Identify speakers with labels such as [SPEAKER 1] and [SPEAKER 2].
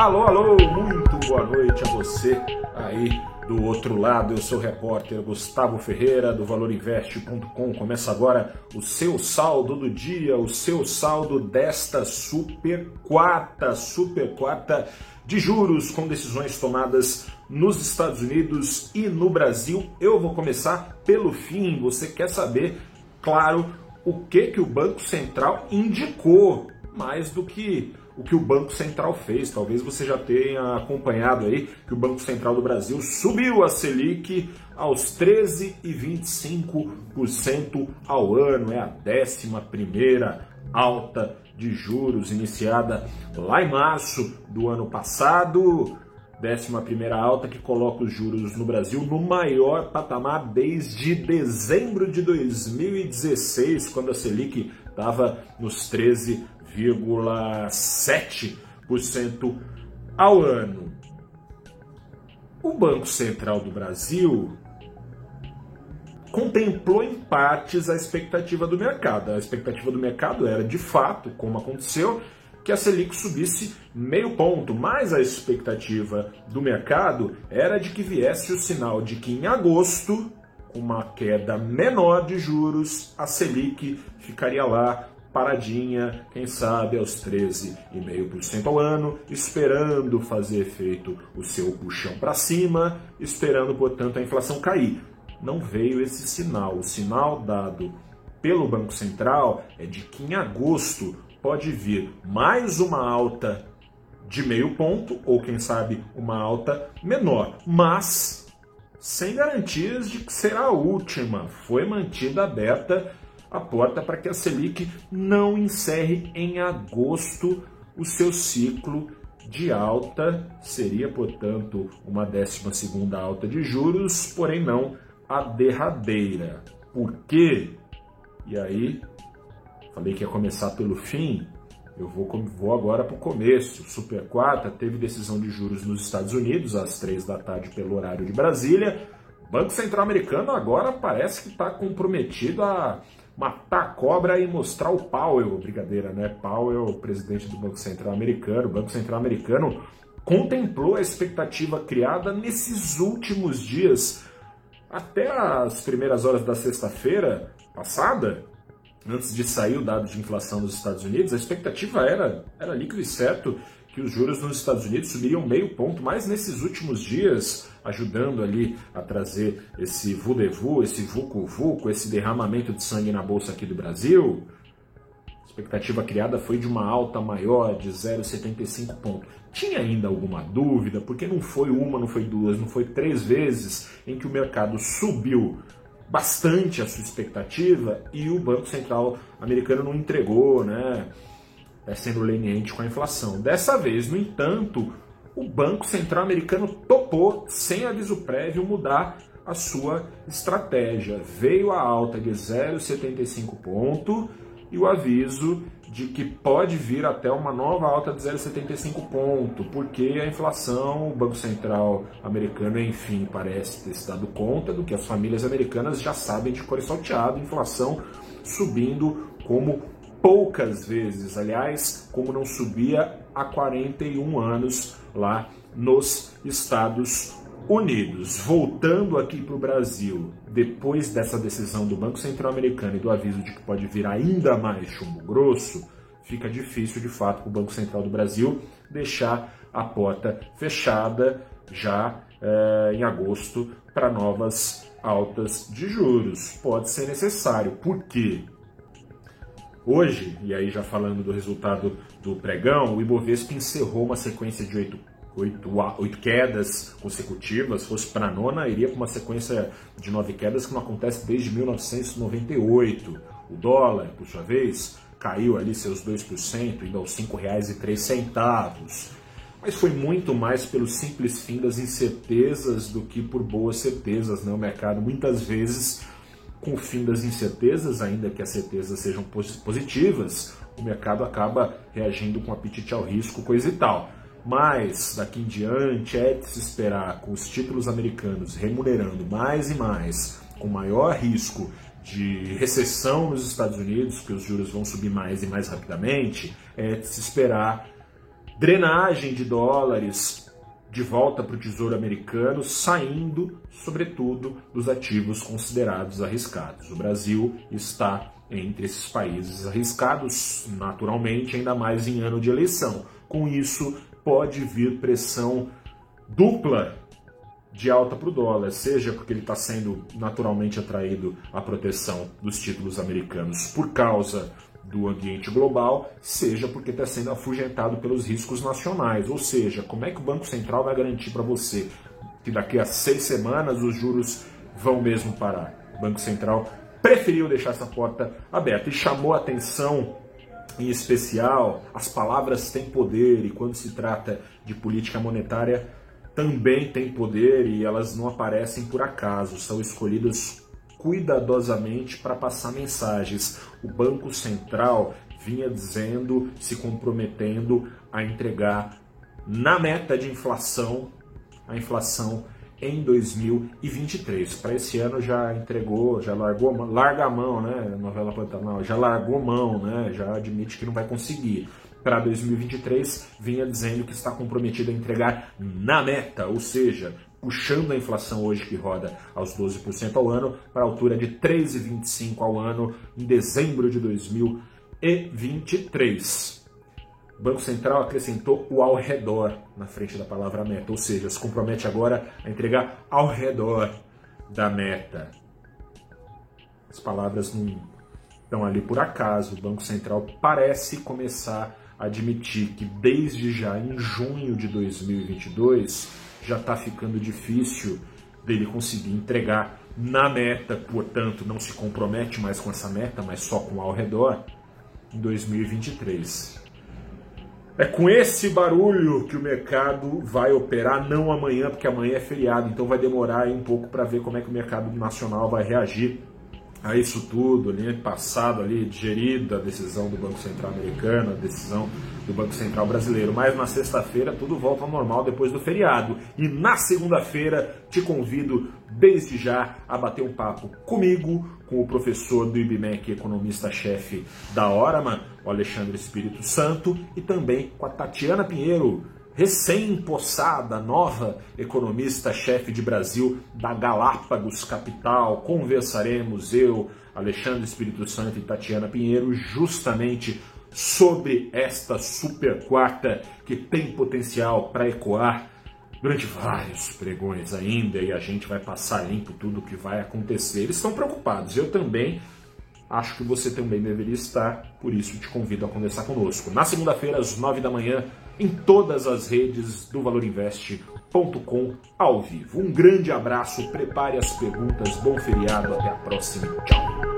[SPEAKER 1] Alô, alô, muito boa noite a você aí do outro lado. Eu sou o repórter Gustavo Ferreira do valorinvest.com. Começa agora o seu saldo do dia, o seu saldo desta super quarta, super quarta de juros com decisões tomadas nos Estados Unidos e no Brasil. Eu vou começar pelo fim. Você quer saber, claro, o que que o Banco Central indicou mais do que o que o Banco Central fez. Talvez você já tenha acompanhado aí que o Banco Central do Brasil subiu a Selic aos 13,25% ao ano. É a 11 primeira alta de juros iniciada lá em março do ano passado. 11 primeira alta que coloca os juros no Brasil no maior patamar desde dezembro de 2016, quando a Selic estava nos 13 0,7% ao ano. O Banco Central do Brasil contemplou em partes a expectativa do mercado. A expectativa do mercado era, de fato, como aconteceu, que a Selic subisse meio ponto, mas a expectativa do mercado era de que viesse o sinal de que em agosto, com uma queda menor de juros, a Selic ficaria lá paradinha, quem sabe aos 13,5% ao ano, esperando fazer efeito o seu puxão para cima, esperando, portanto, a inflação cair. Não veio esse sinal. O sinal dado pelo Banco Central é de que em agosto pode vir mais uma alta de meio ponto, ou quem sabe uma alta menor, mas sem garantias de que será a última. Foi mantida aberta a porta para que a Selic não encerre em agosto o seu ciclo de alta. Seria, portanto, uma 12 alta de juros, porém não a derradeira. Por quê? E aí, falei que ia começar pelo fim, eu vou, vou agora para o começo. Super quarta teve decisão de juros nos Estados Unidos às três da tarde pelo horário de Brasília. Banco Central Americano agora parece que está comprometido a matar a cobra e mostrar o Powell, brincadeira, né? Powell, presidente do Banco Central Americano. O Banco Central Americano contemplou a expectativa criada nesses últimos dias, até as primeiras horas da sexta-feira passada, antes de sair o dado de inflação dos Estados Unidos, a expectativa era, era líquido e certo que os juros nos Estados Unidos subiriam meio ponto, mas nesses últimos dias, ajudando ali a trazer esse vudevu, esse vucu-vucu, esse derramamento de sangue na bolsa aqui do Brasil, a expectativa criada foi de uma alta maior de 0,75 ponto. Tinha ainda alguma dúvida, porque não foi uma, não foi duas, não foi três vezes em que o mercado subiu bastante a sua expectativa e o Banco Central americano não entregou, né? É, sendo leniente com a inflação. Dessa vez, no entanto, o Banco Central americano topou, sem aviso prévio, mudar a sua estratégia. Veio a alta de 0,75 ponto e o aviso de que pode vir até uma nova alta de 0,75 ponto, porque a inflação, o Banco Central americano, enfim, parece ter se dado conta do que as famílias americanas já sabem de cor e salteado, inflação subindo como poucas vezes, aliás, como não subia há 41 anos lá nos Estados Unidos. Voltando aqui para o Brasil, depois dessa decisão do Banco Central Americano e do aviso de que pode vir ainda mais chumbo grosso, fica difícil de fato para o Banco Central do Brasil deixar a porta fechada já é, em agosto para novas altas de juros. Pode ser necessário. Por quê? Hoje, e aí já falando do resultado do pregão, o Ibovespa encerrou uma sequência de oito, oito, oito quedas consecutivas. Fosse para a nona, iria para uma sequência de nove quedas que não acontece desde 1998. O dólar, por sua vez, caiu ali seus 2%, indo aos R$ 5,03. Mas foi muito mais pelo simples fim das incertezas do que por boas certezas. Né? O mercado muitas vezes com o fim das incertezas, ainda que as certezas sejam positivas, o mercado acaba reagindo com apetite ao risco, coisa e tal. Mas daqui em diante é de se esperar com os títulos americanos remunerando mais e mais, com maior risco de recessão nos Estados Unidos, que os juros vão subir mais e mais rapidamente, é de se esperar drenagem de dólares de volta para o Tesouro Americano, saindo, sobretudo, dos ativos considerados arriscados. O Brasil está entre esses países arriscados, naturalmente, ainda mais em ano de eleição. Com isso, pode vir pressão dupla de alta para o dólar, seja porque ele está sendo naturalmente atraído à proteção dos títulos americanos por causa do ambiente global, seja porque está sendo afugentado pelos riscos nacionais. Ou seja, como é que o Banco Central vai garantir para você que daqui a seis semanas os juros vão mesmo parar? O Banco Central preferiu deixar essa porta aberta e chamou atenção em especial, as palavras têm poder e quando se trata de política monetária também tem poder e elas não aparecem por acaso, são escolhidas cuidadosamente para passar mensagens. O Banco Central vinha dizendo, se comprometendo a entregar na meta de inflação, a inflação em 2023. Para esse ano já entregou, já largou, larga a mão, né? Novela Pantanal, já largou mão, né? Já admite que não vai conseguir. Para 2023, vinha dizendo que está comprometido a entregar na meta, ou seja, puxando a inflação hoje que roda aos 12% ao ano para a altura de 3,25% ao ano em dezembro de 2023. O Banco Central acrescentou o ao redor na frente da palavra meta, ou seja, se compromete agora a entregar ao redor da meta. As palavras não estão ali por acaso. O Banco Central parece começar a admitir que desde já em junho de 2022 já está ficando difícil dele conseguir entregar na meta, portanto, não se compromete mais com essa meta, mas só com ao redor, em 2023. É com esse barulho que o mercado vai operar, não amanhã, porque amanhã é feriado, então vai demorar um pouco para ver como é que o mercado nacional vai reagir a isso tudo, ali passado ali, digerida a decisão do Banco Central americano, a decisão do Banco Central brasileiro. Mas na sexta-feira tudo volta ao normal depois do feriado. E na segunda-feira te convido desde já a bater um papo comigo, com o professor do IBMEC, economista-chefe da Oraman, o Alexandre Espírito Santo, e também com a Tatiana Pinheiro, recém-possada, nova economista-chefe de Brasil da Galápagos Capital. Conversaremos eu, Alexandre Espírito Santo e Tatiana Pinheiro justamente sobre esta super quarta que tem potencial para ecoar durante vários pregões ainda e a gente vai passar limpo tudo o que vai acontecer. Eles estão preocupados, eu também. Acho que você também deveria estar, por isso te convido a conversar conosco. Na segunda-feira, às nove da manhã, em todas as redes do valorinvest.com ao vivo. Um grande abraço, prepare as perguntas, bom feriado, até a próxima. Tchau.